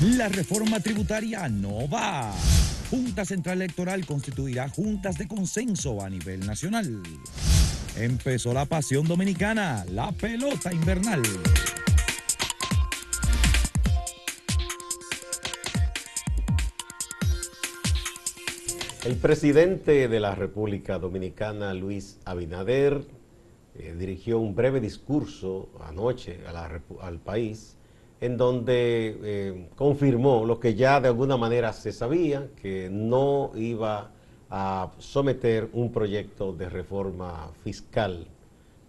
La reforma tributaria no va. Junta Central Electoral constituirá juntas de consenso a nivel nacional. Empezó la pasión dominicana, la pelota invernal. El presidente de la República Dominicana, Luis Abinader, eh, dirigió un breve discurso anoche al país en donde eh, confirmó lo que ya de alguna manera se sabía, que no iba a someter un proyecto de reforma fiscal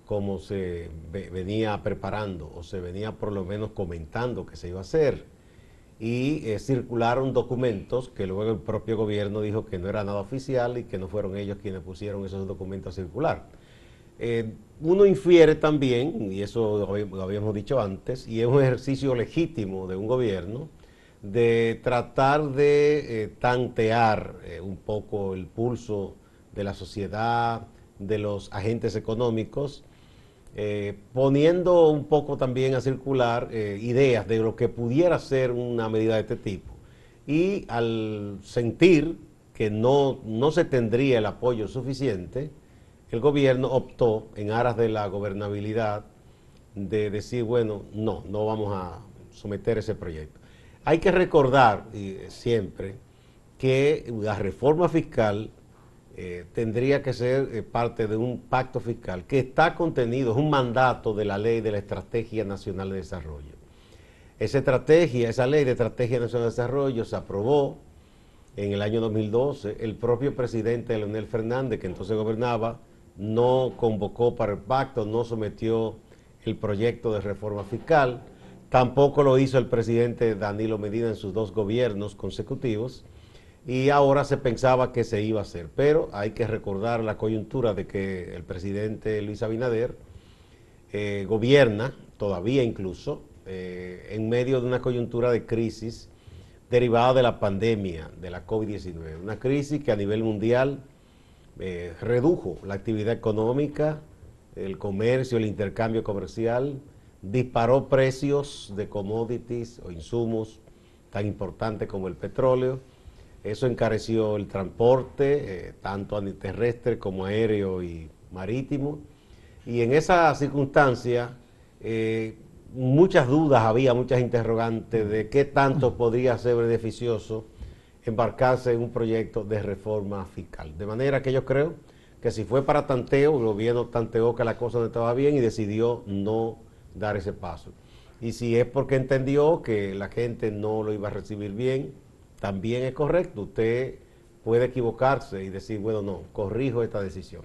como se venía preparando o se venía por lo menos comentando que se iba a hacer. Y eh, circularon documentos que luego el propio gobierno dijo que no era nada oficial y que no fueron ellos quienes pusieron esos documentos a circular. Eh, uno infiere también, y eso lo habíamos dicho antes, y es un ejercicio legítimo de un gobierno, de tratar de eh, tantear eh, un poco el pulso de la sociedad, de los agentes económicos, poniendo un poco también a circular ideas de lo que pudiera ser una medida de este tipo. Y al sentir que no, no se tendría el apoyo suficiente, el gobierno optó en aras de la gobernabilidad de decir, bueno, no, no vamos a someter ese proyecto. Hay que recordar siempre que la reforma fiscal eh, tendría que ser eh, parte de un pacto fiscal que está contenido, es un mandato de la ley de la Estrategia Nacional de Desarrollo. Esa estrategia, esa ley de Estrategia Nacional de Desarrollo se aprobó en el año 2012. El propio presidente Leonel Fernández, que entonces gobernaba, no convocó para el pacto, no sometió el proyecto de reforma fiscal, tampoco lo hizo el presidente Danilo Medina en sus dos gobiernos consecutivos y ahora se pensaba que se iba a hacer, pero hay que recordar la coyuntura de que el presidente Luis Abinader eh, gobierna, todavía incluso, eh, en medio de una coyuntura de crisis derivada de la pandemia de la COVID-19, una crisis que a nivel mundial eh, redujo la actividad económica, el comercio, el intercambio comercial, disparó precios de commodities o insumos tan importantes como el petróleo. Eso encareció el transporte, eh, tanto terrestre como aéreo y marítimo. Y en esa circunstancia, eh, muchas dudas había, muchas interrogantes de qué tanto podría ser beneficioso embarcarse en un proyecto de reforma fiscal. De manera que yo creo que si fue para tanteo, el gobierno tanteó que la cosa no estaba bien y decidió no dar ese paso. Y si es porque entendió que la gente no lo iba a recibir bien, también es correcto. Usted puede equivocarse y decir, bueno, no, corrijo esta decisión.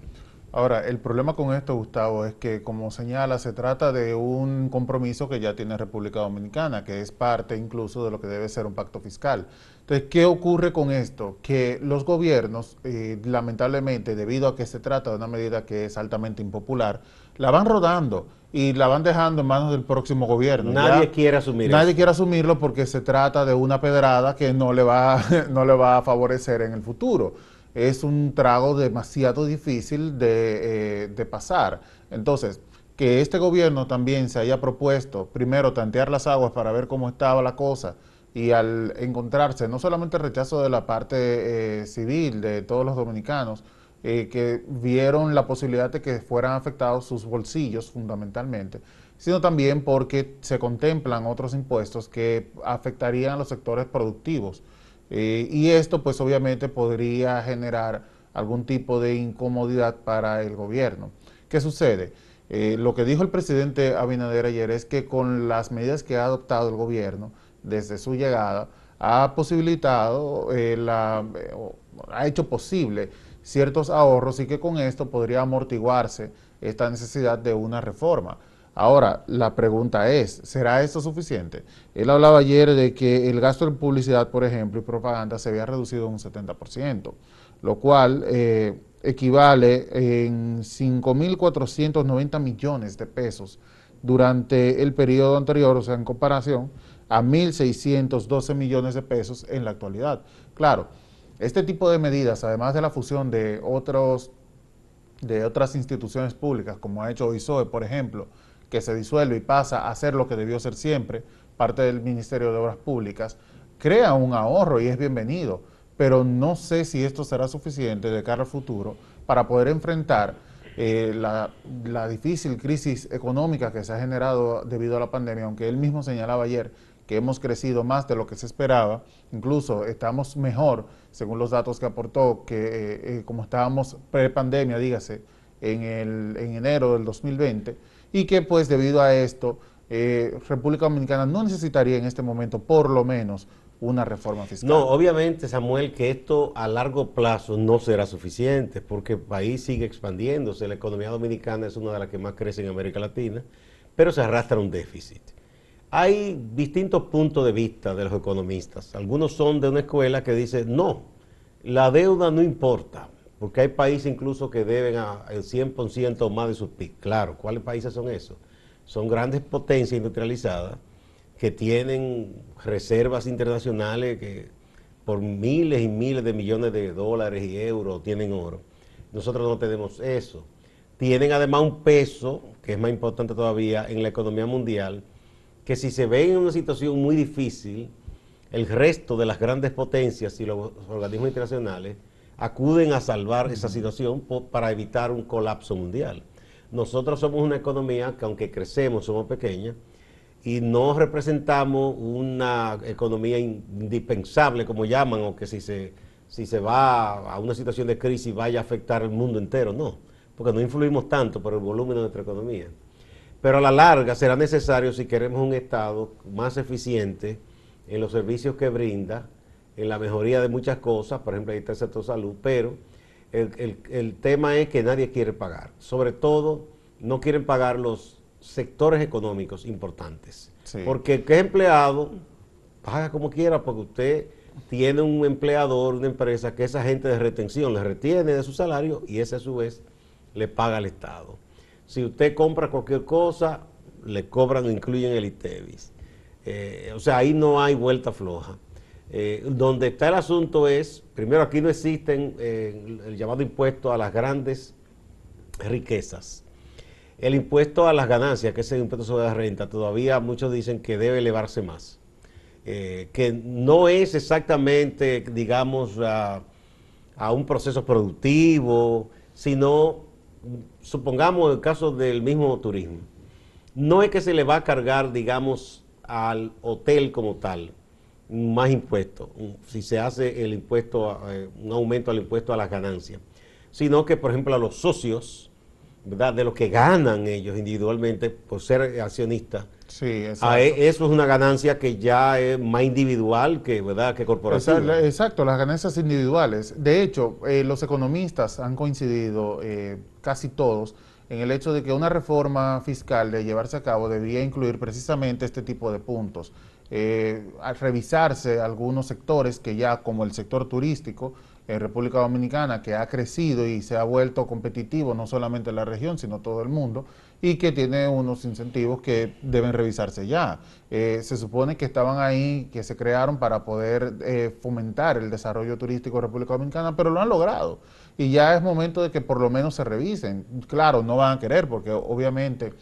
Ahora, el problema con esto, Gustavo, es que, como señala, se trata de un compromiso que ya tiene República Dominicana, que es parte incluso de lo que debe ser un pacto fiscal. Entonces, ¿qué ocurre con esto? Que los gobiernos, eh, lamentablemente, debido a que se trata de una medida que es altamente impopular, la van rodando y la van dejando en manos del próximo gobierno. Nadie quiere asumirlo. Nadie quiere asumirlo porque se trata de una pedrada que no le va, no le va a favorecer en el futuro es un trago demasiado difícil eh, de, pasar. Entonces, que este gobierno también se haya propuesto primero tantear las aguas para ver cómo estaba la cosa y al encontrarse no solamente el rechazo de la parte eh, civil de todos los dominicanos, eh, que vieron la posibilidad de que fueran afectados sus bolsillos fundamentalmente, sino también porque se contemplan otros impuestos que afectarían a los sectores productivos eh, y esto pues obviamente podría generar algún tipo de incomodidad para el gobierno. ¿Qué sucede? Eh, lo que dijo el presidente Abinader ayer es que con las medidas que ha adoptado el gobierno desde su llegada, ha posibilitado, eh, la, ha hecho posible ciertos ahorros y que con esto podría amortiguarse esta necesidad de una reforma. Ahora, la pregunta es, ¿será esto suficiente? Él hablaba ayer de que el gasto en publicidad, por ejemplo, y propaganda se había reducido un 70%, lo cual eh, equivale en 5.490 millones de pesos durante el periodo anterior, o sea, en comparación a 1.612 millones de pesos en la actualidad. Claro, este tipo de medidas, además de la fusión de, otros, de otras instituciones públicas, como ha hecho OISOE, por ejemplo, que se disuelve y pasa a ser lo que debió ser siempre, parte del Ministerio de Obras Públicas, crea un ahorro y es bienvenido, pero no sé si esto será suficiente de cara al futuro para poder enfrentar eh, la, difícil crisis económica que se ha generado debido a la pandemia, aunque él mismo señalaba ayer que hemos crecido más de lo que se esperaba, incluso estamos mejor, según los datos que aportó, que eh, eh, como estábamos pre-pandemia, dígase, en, el, en enero del 2020, y que pues debido a esto, eh, República Dominicana no necesitaría en este momento, por lo menos, una reforma fiscal. No, obviamente, Samuel, que esto a largo plazo no será suficiente, porque el país sigue expandiéndose, la economía dominicana es una de las que más crece en América Latina, pero se arrastra un déficit. Hay distintos puntos de vista de los economistas. Algunos son de una escuela que dice, no, la deuda no importa, porque hay países incluso que deben el 100% más de sus PIB. Claro, ¿cuáles países son esos? Son grandes potencias industrializadas que tienen reservas internacionales que por miles y miles de millones de dólares y euros tienen oro. Nosotros no tenemos eso. Tienen además un peso, que es más importante todavía, en la economía mundial, que si se ven en una situación muy difícil, el resto de las grandes potencias y los organismos internacionales acuden a salvar esa situación para evitar un colapso mundial. Nosotros somos una economía que aunque crecemos, somos pequeñas y no representamos una economía indispensable, como llaman, o que si se, si se va a una situación de crisis vaya a afectar al mundo entero, no, porque no influimos tanto por el volumen de nuestra economía pero a la larga será necesario si queremos un Estado más eficiente en los servicios que brinda, en la mejoría de muchas cosas, por ejemplo, ahí está el sector salud, pero el, tema es que nadie quiere pagar. Sobre todo, no quieren pagar los sectores económicos importantes. Porque que empleado paga como quiera, porque usted tiene un empleador, una empresa, que esa gente de retención le retiene de su salario y ese a su vez le paga al Estado. Si usted compra cualquier cosa, le cobran, incluyen el ITEVIS. Eh, o sea, ahí no hay vuelta floja. Eh, donde está el asunto es, primero aquí no existen eh, el llamado impuesto a las grandes riquezas. El impuesto a las ganancias, que es el impuesto sobre la renta, todavía muchos dicen que debe elevarse más. que no es exactamente, digamos, a, a un proceso productivo, sino supongamos el caso del mismo turismo, no es que se le va a cargar, digamos, al hotel como tal más impuestos, si se hace el impuesto, eh, un aumento al impuesto a las ganancias, sino que, por ejemplo, a los socios, ¿verdad? De lo que ganan ellos individualmente por ser accionistas. Sí, e, eso es una ganancia que ya es más individual que, ¿verdad? que corporativa. Exacto, las ganancias individuales. De hecho, eh, los economistas han coincidido, eh, casi todos, en el hecho de que una reforma fiscal de llevarse a cabo debía incluir precisamente este tipo de puntos. Eh, revisarse algunos sectores que ya, como el sector turístico, en República Dominicana, que ha crecido y se ha vuelto competitivo no solamente en la región, sino todo el mundo, y que tiene unos incentivos que deben revisarse ya. Eh, se supone que estaban ahí, que se crearon para poder eh, fomentar el desarrollo turístico de República Dominicana, pero lo han logrado. Y ya es momento de que por lo menos se revisen. Claro, no van a querer, porque obviamente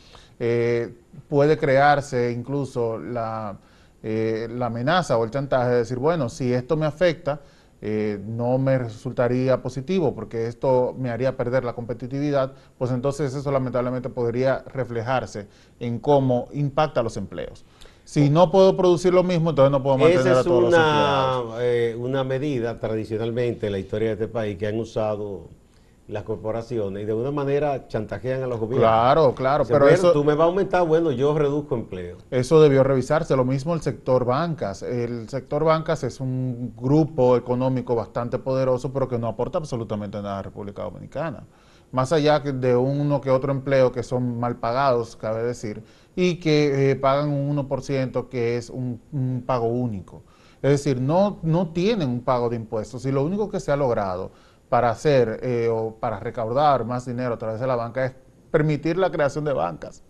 puede crearse incluso la, la amenaza o el chantaje de decir, bueno, si esto me afecta, eh, no me resultaría positivo porque esto me haría perder la competitividad, pues entonces eso lamentablemente podría reflejarse en cómo impacta los empleos. Si no puedo producir lo mismo, entonces no puedo mantener a todos una, los empleados. Eh, una medida tradicionalmente en la historia de este país que han usado las corporaciones y de alguna manera chantajean a los gobiernos. Claro, claro, pero eso... Tú me vas a aumentar, bueno, yo reduzco empleo. Eso debió revisarse. Lo mismo el sector bancas. El sector bancas es un grupo económico bastante poderoso, pero que no aporta absolutamente nada a la República Dominicana. Más allá de uno que otro empleo que son mal pagados, cabe decir, y que eh, pagan un 1% que es un, un pago único. Es decir, no, no tienen un pago de impuestos y lo único que se ha logrado para hacer eh, o para recaudar más dinero a través de la banca es permitir la creación de bancas.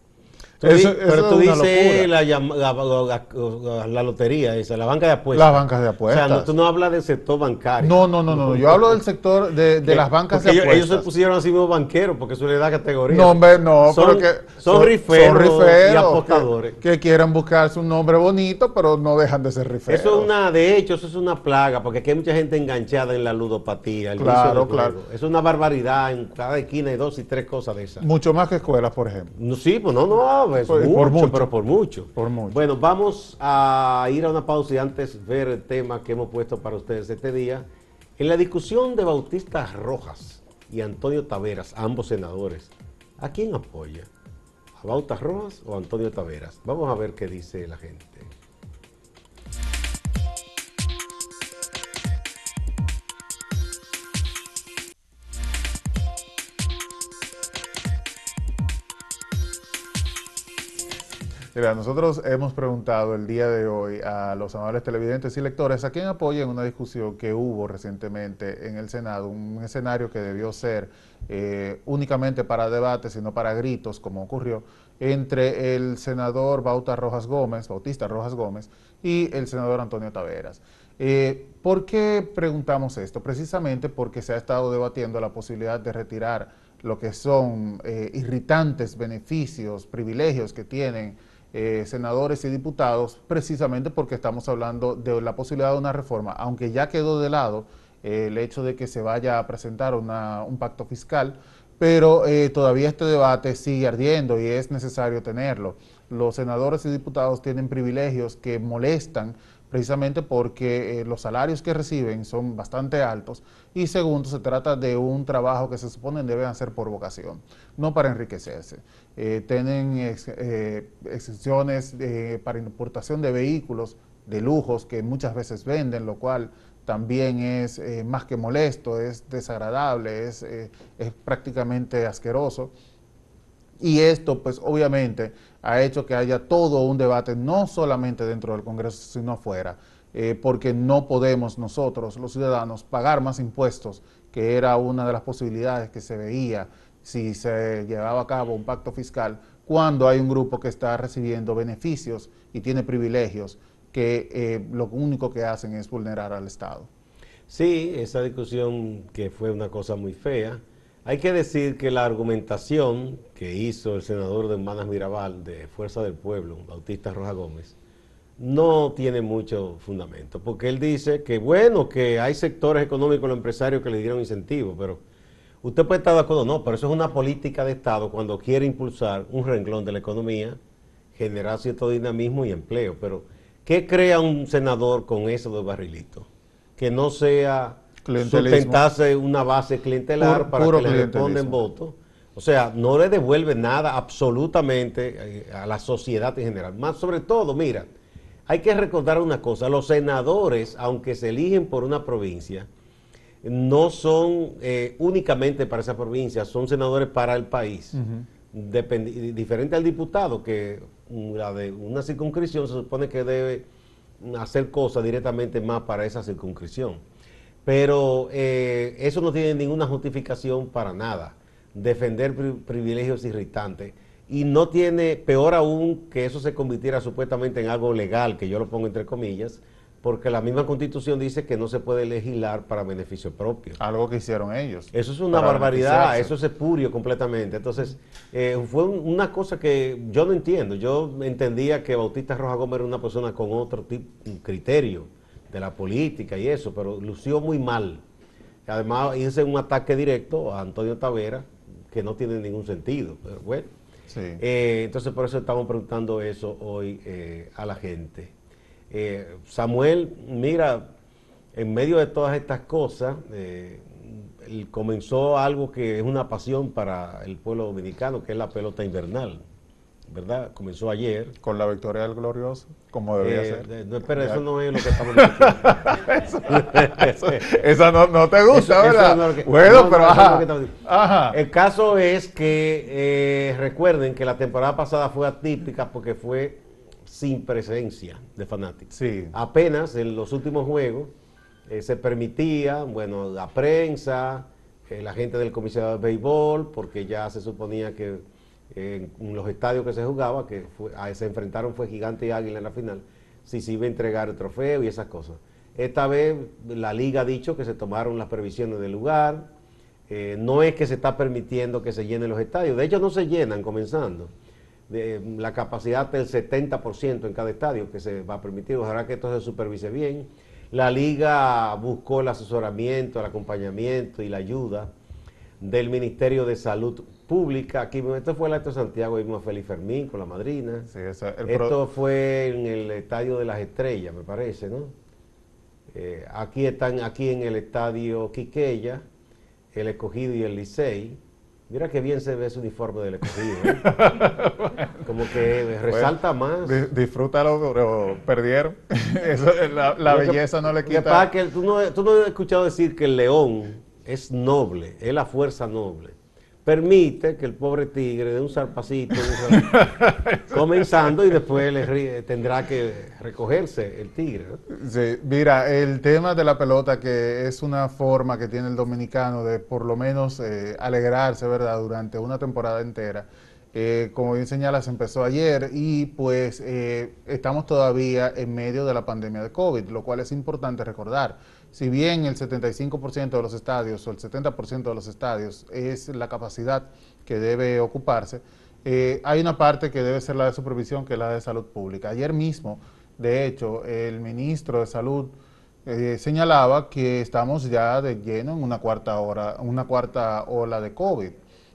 Pero tú dices la, la, lotería, esa, la banca de apuestas. Las bancas de apuestas. O sea, tú no hablas del sector bancario. No, no, no, no. Yo hablo del sector de, de las bancas de apuestas. Ellos se pusieron así mismo banqueros porque eso le da categoría. No, hombre, no. Son, que son, riferos, y apostadores. Que, quieren buscarse un nombre bonito, pero no dejan de ser riferos. Eso es una, de hecho, eso es una plaga porque aquí hay mucha gente enganchada en la ludopatía. El claro, claro. Es una barbaridad. En cada esquina hay dos y tres cosas de esas. Mucho más que escuelas, por ejemplo. No, sí, pues no, no, es por, mucho, mucho, pero por mucho. Por mucho. Bueno, vamos a ir a una pausa y antes ver el tema que hemos puesto para ustedes este día. En la discusión de Bautista Rojas y Antonio Taveras, ambos senadores, ¿a quién apoya? ¿A Bautista Rojas o a Antonio Taveras? Vamos a ver qué dice la gente. Mira, nosotros hemos preguntado el día de hoy a los amables televidentes y lectores a quién apoyan una discusión que hubo recientemente en el Senado, un escenario que debió ser eh, únicamente para debate, sino para gritos, como ocurrió, entre el senador Bauta Rojas Gómez, Bautista Rojas Gómez, y el senador Antonio Taveras. Eh, ¿Por qué preguntamos esto? Precisamente porque se ha estado debatiendo la posibilidad de retirar lo que son eh, irritantes beneficios, privilegios que tienen eh, senadores y diputados, precisamente porque estamos hablando de la posibilidad de una reforma, aunque ya quedó de lado eh, el hecho de que se vaya a presentar un pacto fiscal, pero eh, todavía este debate sigue ardiendo y es necesario tenerlo. Los senadores y diputados tienen privilegios que molestan precisamente porque los salarios que reciben son bastante altos y segundo, se trata de un trabajo que se supone deben hacer por vocación, no para enriquecerse. Eh, tienen eh, exenciones eh, para importación de vehículos de lujos que muchas veces venden, lo cual también es más que molesto, es desagradable, es, es, prácticamente asqueroso. Y esto, pues obviamente, ha hecho que haya todo un debate, no solamente dentro del Congreso, sino afuera, porque no podemos nosotros, los ciudadanos, pagar más impuestos, que era una de las posibilidades que se veía si se llevaba a cabo un pacto fiscal cuando hay un grupo que está recibiendo beneficios y tiene privilegios que eh, lo único que hacen es vulnerar al Estado. Sí, esa discusión que fue una cosa muy fea. Hay que decir que la argumentación que hizo el senador de Hermanas Mirabal de Fuerza del Pueblo, Bautista Roja Gómez, no tiene mucho fundamento, porque él dice que bueno, que hay sectores económicos, los empresarios que le dieron incentivos, pero Usted puede estar de acuerdo, no, pero eso es una política de Estado cuando quiere impulsar un renglón de la economía, generar cierto dinamismo y empleo. Pero, ¿qué crea un senador con eso de barrilito? Que no sea sustentarse una base clientelar para que le respondan votos. O sea, no le devuelve nada absolutamente eh, a la sociedad en general. Más sobre todo, mira, hay que recordar una cosa, los senadores, aunque se eligen por una provincia, no son eh, únicamente para esa provincia, son senadores para el país. diferente al diputado, que la de una circunscripción se supone que debe hacer cosas directamente más para esa circunscripción. Pero eh, eso no tiene ninguna justificación para nada. Defender privilegios irritantes. Y no tiene, peor aún, que eso se convirtiera supuestamente en algo legal, que yo lo pongo entre comillas, porque la misma constitución dice que no se puede legislar para beneficio propio. Algo que hicieron ellos. Eso es una barbaridad, eso es espurio completamente. Entonces, eh, fue una cosa que yo no entiendo. Yo entendía que Bautista Roja Gómez era una persona con otro tipo, criterio de la política y eso, pero lució muy mal. Además, hice un ataque directo a Antonio Tavera, que no tiene ningún sentido. Pero bueno. Eh, entonces, por eso estamos preguntando eso hoy eh, a la gente. Eh, Samuel, mira, en medio de todas estas cosas, comenzó algo que es una pasión para el pueblo dominicano, que es la pelota invernal. ¿Verdad? Comenzó ayer. Con la victoria del glorioso, como debía eh, ser. no, espera, eso no es lo que estamos diciendo. Esa no, te gusta, ¿verdad? bueno, pero ajá, El caso es que recuerden que la temporada pasada fue atípica porque fue sin presencia de fanáticos. Sí. Apenas en los últimos juegos eh, se permitía, bueno, la prensa, eh, la gente del comisionado de béisbol, porque ya se suponía que en los estadios que se jugaba, que se enfrentaron fue Gigante y Águila en la final, si se iba a entregar el trofeo y esas cosas. Esta vez la liga ha dicho que se tomaron las previsiones del lugar, eh, no es que se está permitiendo que se llenen los estadios, de hecho no se llenan comenzando. De, la capacidad del 70% en cada estadio que se va a permitir, ojalá que esto se supervise bien. La liga buscó el asesoramiento, el acompañamiento y la ayuda del Ministerio de Salud Pública. Aquí, esto fue el acto de Santiago, vimos a Félix Fermín con la madrina. esto fue en el Estadio de las Estrellas, me parece, ¿no? Eh, aquí están, aquí en el Estadio Quiqueya, el Escogido y el Licey. Mira qué bien se ve ese uniforme del Escogido. ¿eh? Como que resalta más. disfrútalo, pero perdieron. la, belleza no le quita. Que, tú, no, tú no has escuchado decir que el león es noble, es la fuerza noble. Permite que el pobre tigre dé un zarpacito, comenzando y después le, tendrá que recogerse el tigre. Sí, mira, el tema de la pelota, que es una forma que tiene el dominicano de por lo menos eh, alegrarse, ¿verdad?, durante una temporada entera. Eh, como bien señalas, empezó ayer y pues eh, estamos todavía en medio de la pandemia de COVID, lo cual es importante recordar si bien el 75% de los estadios o el 70% de los estadios es la capacidad que debe ocuparse, eh, hay una parte que debe ser la de supervisión, que es la de salud pública. Ayer mismo, de hecho, el ministro de Salud eh, señalaba que estamos ya de lleno en una cuarta, hora, una cuarta ola de COVID.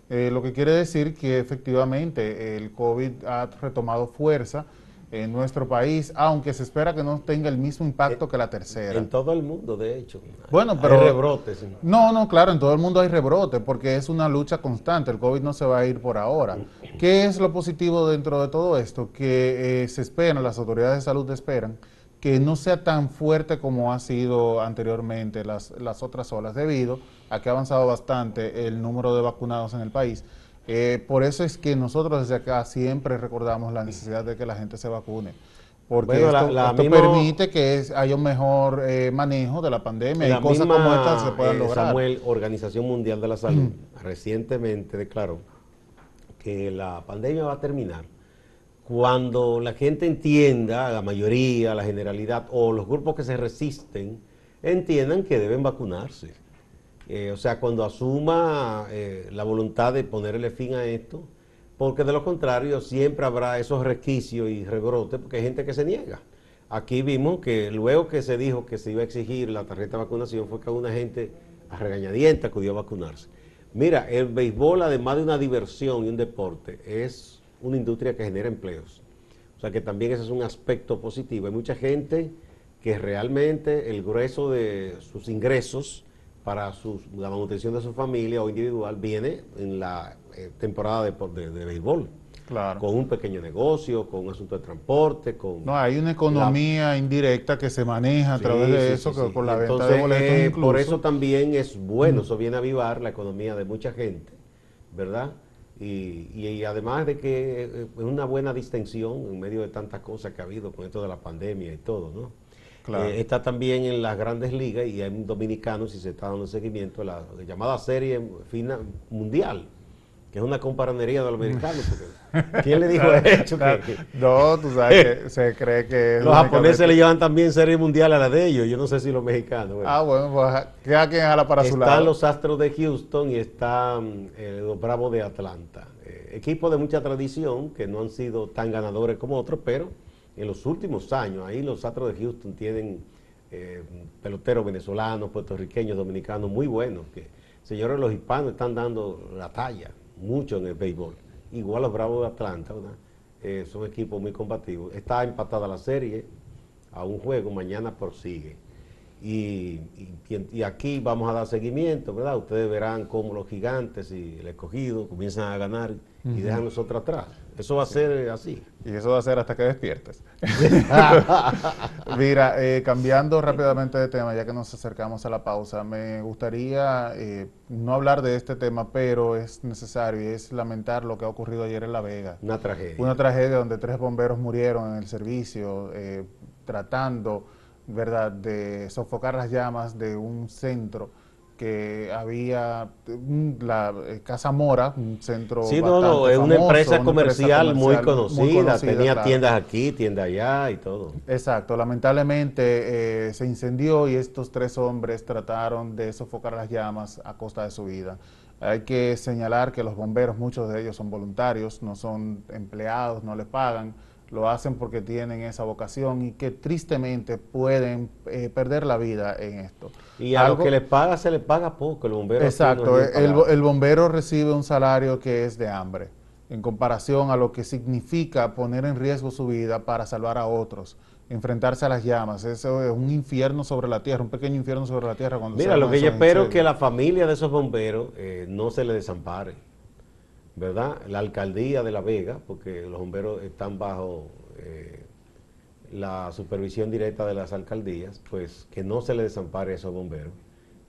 Eh, lo que quiere decir que efectivamente el COVID ha retomado fuerza en nuestro país, aunque se espera que no tenga el mismo impacto que la tercera. En todo el mundo, de hecho. Bueno, pero... Hay rebrotes. No, no, claro, en todo el mundo hay rebrotes, porque es una lucha constante, el COVID no se va a ir por ahora. ¿Qué es lo positivo dentro de todo esto? Que eh, se espera, las autoridades de salud esperan, que no sea tan fuerte como ha sido anteriormente las, las otras olas, debido a que ha avanzado bastante el número de vacunados en el país eh, por eso es que nosotros desde acá siempre recordamos la necesidad de que la gente se vacune. Porque esto, permite que haya un mejor eh, manejo de la pandemia y cosas como estas se puedan eh, lograr. Samuel, Organización Mundial de la Salud, recientemente declaró que la pandemia va a terminar cuando la gente entienda, la mayoría, la generalidad o los grupos que se resisten, entiendan que deben vacunarse. Eh, o sea, cuando asuma eh, la voluntad de ponerle fin a esto, porque de lo contrario siempre habrá esos resquicios y rebrotes, porque hay gente que se niega. Aquí vimos que luego que se dijo que se iba a exigir la tarjeta de vacunación, fue que una gente a regañadienta acudió a vacunarse. Mira, el béisbol, además de una diversión y un deporte, es una industria que genera empleos. O sea que también ese es un aspecto positivo. Hay mucha gente que realmente el grueso de sus ingresos para la manutención de su familia o individual viene en la eh, temporada de, de, béisbol. Claro. Con un pequeño negocio, con un asunto de transporte, con... No, hay una economía indirecta que se maneja a través de eso, que por la venta de boletos eh, Por eso también es bueno, eso viene a avivar la economía de mucha gente, ¿verdad? Y, y, además de que eh, es una buena distensión en medio de tantas cosas que ha habido con esto de la pandemia y todo, ¿no? Eh, está también en las grandes ligas y hay dominicanos y se está dando seguimiento a la, llamada serie fina mundial, que es una comparanería de los americanos. ¿Quién le dijo eso? no, tú sabes que se cree que... Los japoneses le llevan también serie mundial a la de ellos, yo no sé si los mexicanos. Ah, bueno, pues queda quien jala para su lado. Están los Astros de Houston y están eh, los Bravos de Atlanta. Eh, equipos de mucha tradición que no han sido tan ganadores como otros, pero en los últimos años, ahí los Astros de Houston tienen eh, peloteros venezolanos, puertorriqueños, dominicanos muy buenos, que señores los hispanos están dando la talla mucho en el béisbol. Igual los Bravos de Atlanta, eh, son equipos muy combativos. Está empatada la serie a un juego, mañana prosigue. Y, y, aquí vamos a dar seguimiento, ¿verdad? Ustedes verán cómo los gigantes y el escogido comienzan a ganar y dejan nosotros atrás. Eso va a ser así. Y eso va a ser hasta que despiertes. Mira, eh, cambiando rápidamente de tema, ya que nos acercamos a la pausa, me gustaría eh, no hablar de este tema, pero es necesario y es lamentar lo que ha ocurrido ayer en La Vega. Una tragedia. Una tragedia donde tres bomberos murieron en el servicio eh, tratando, ¿verdad?, de sofocar las llamas de un centro que había la eh, Casa Mora, un centro. Sí, no, no, es una, empresa, comercial muy conocida, tenía tiendas aquí, tiendas allá y todo. Exacto, lamentablemente eh, se incendió y estos tres hombres trataron de sofocar las llamas a costa de su vida. Hay que señalar que los bomberos, muchos de ellos son voluntarios, no son empleados, no les pagan lo hacen porque tienen esa vocación y que tristemente pueden eh, perder la vida en esto. Y a lo que les paga se les paga poco, el bombero. Exacto, el, bombero recibe un salario que es de hambre, en comparación a lo que significa poner en riesgo su vida para salvar a otros, enfrentarse a las llamas. Eso es un infierno sobre la tierra, un pequeño infierno sobre la tierra. Cuando Mira, lo que yo espero es que la familia de esos bomberos eh, no se le desampare ¿verdad? La alcaldía de La Vega, porque los bomberos están bajo eh, la supervisión directa de las alcaldías, pues que no se le desampare a esos bomberos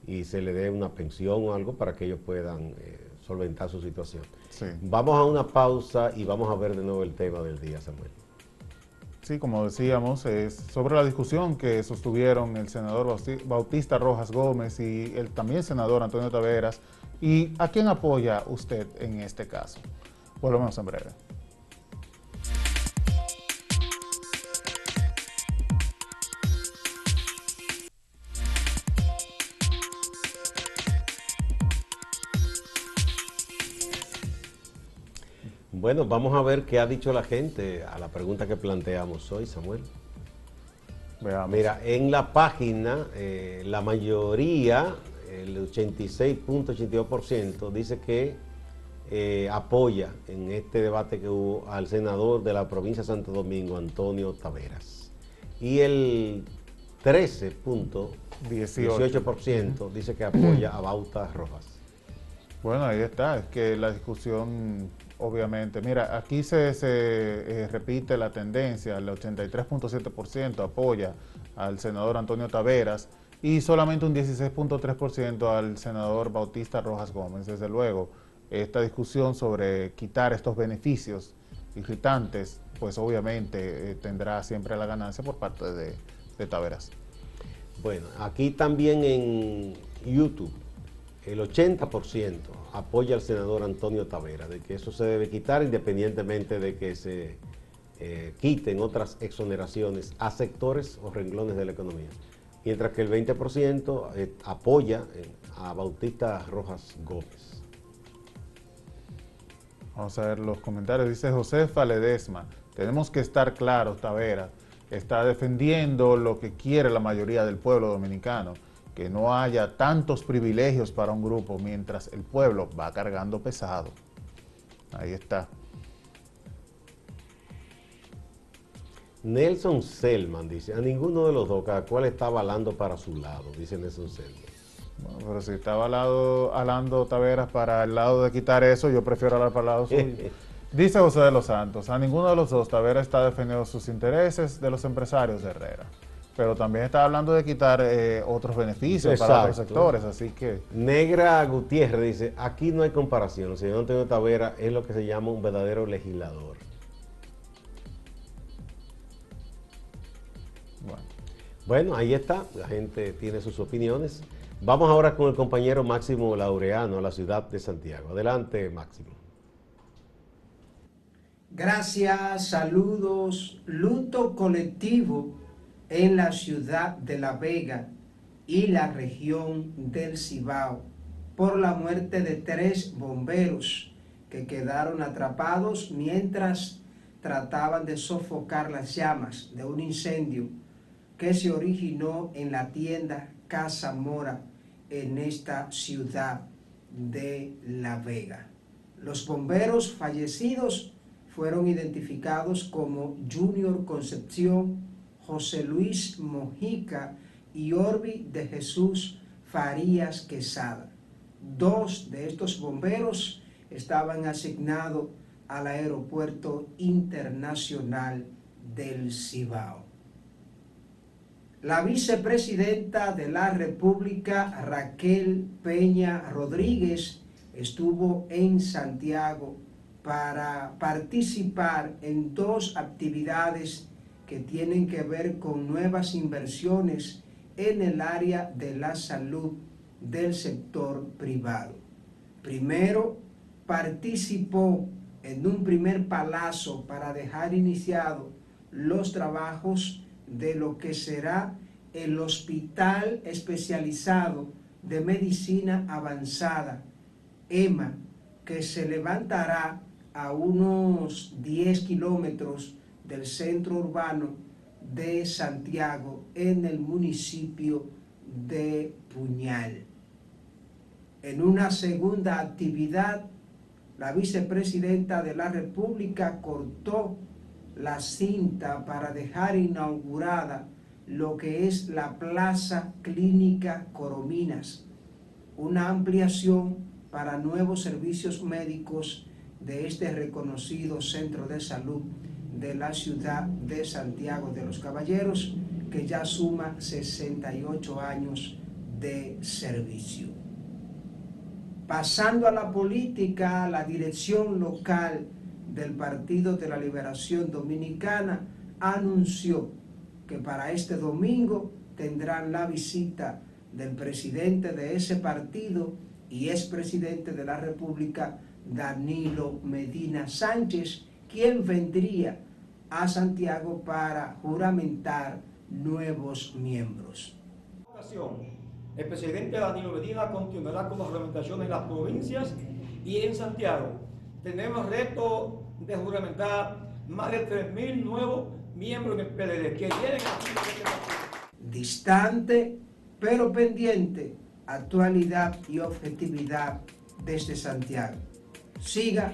y se le dé una pensión o algo para que ellos puedan eh, solventar su situación. Vamos a una pausa y vamos a ver de nuevo el tema del día, Samuel. Sí, como decíamos, es sobre la discusión que sostuvieron el senador Bautista Rojas Gómez y el también senador Antonio Taveras ¿Y a quién apoya usted en este caso? Volvemos en breve. Bueno, vamos a ver qué ha dicho la gente a la pregunta que planteamos hoy, Samuel. Mira, en la página, eh, la mayoría el 86.82% dice que eh, apoya en este debate que hubo al senador de la provincia de Santo Domingo, Antonio Taveras. Y el 13.18% dice que apoya a Bauta Rojas. Bueno, ahí está, es que la discusión, obviamente, mira, aquí se, eh, repite la tendencia, el 83.7% apoya al senador Antonio Taveras, y solamente un 16.3% al senador Bautista Rojas Gómez. Desde luego, esta discusión sobre quitar estos beneficios irritantes, pues obviamente eh, tendrá siempre la ganancia por parte de, de Taveras. Bueno, aquí también en YouTube, el 80% apoya al senador Antonio Tavera, de que eso se debe quitar independientemente de que se eh, quiten otras exoneraciones a sectores o renglones de la economía mientras que el 20% eh, apoya a Bautista Rojas Gómez. Vamos a ver los comentarios. Dice José Ledesma, tenemos que estar claros, Tavera está defendiendo lo que quiere la mayoría del pueblo dominicano, que no haya tantos privilegios para un grupo mientras el pueblo va cargando pesado. Ahí está. Nelson Selman dice, a ninguno de los dos, cada cual está avalando para su lado, dice Nelson Selman. Bueno, pero si está avalado, alando Taveras para el lado de quitar eso, yo prefiero hablar para el lado suyo. dice José de los Santos, a ninguno de los dos Taveras está defendiendo sus intereses de los empresarios de Herrera. Pero también está hablando de quitar eh, otros beneficios para otros sectores, así que... Negra Gutiérrez dice, aquí no hay comparación, el señor Antonio Tavera es lo que se llama un verdadero legislador. Bueno. ahí está, la gente tiene sus opiniones. Vamos ahora con el compañero Máximo Laureano a la ciudad de Santiago. Adelante, Máximo. Gracias, saludos, luto colectivo en la ciudad de La Vega y la región del Cibao por la muerte de tres bomberos que quedaron atrapados mientras trataban de sofocar las llamas de un incendio que se originó en la tienda Casa Mora en esta ciudad de La Vega. Los bomberos fallecidos fueron identificados como Junior Concepción, José Luis Mojica y Orbi de Jesús Farías Quesada. Dos de estos bomberos estaban asignados al Aeropuerto Internacional del Cibao. La vicepresidenta de la República, Raquel Peña Rodríguez, estuvo en Santiago para participar en dos actividades que tienen que ver con nuevas inversiones en el área de la salud del sector privado. Primero, participó en un primer palazo para dejar iniciado los trabajos de lo que será el Hospital Especializado de Medicina Avanzada, EMA, que se levantará a unos 10 kilómetros del centro urbano de Santiago en el municipio de Puñal. En una segunda actividad, la vicepresidenta de la República cortó la cinta para dejar inaugurada lo que es la Plaza Clínica Corominas, una ampliación para nuevos servicios médicos de este reconocido centro de salud de la ciudad de Santiago de los Caballeros, que ya suma 68 años de servicio. Pasando a la política, la dirección local del Partido de la Liberación Dominicana anunció que para este domingo tendrán la visita del presidente de ese partido y expresidente de la República, Danilo Medina Sánchez, quien vendría a Santiago para juramentar nuevos miembros. El presidente Danilo Medina continuará con la juramentación en las provincias y en Santiago. Tenemos reto de juramentar más de 3.000 nuevos miembros del PLD que vienen aquí. Distante, pero pendiente, actualidad y objetividad desde Santiago. Siga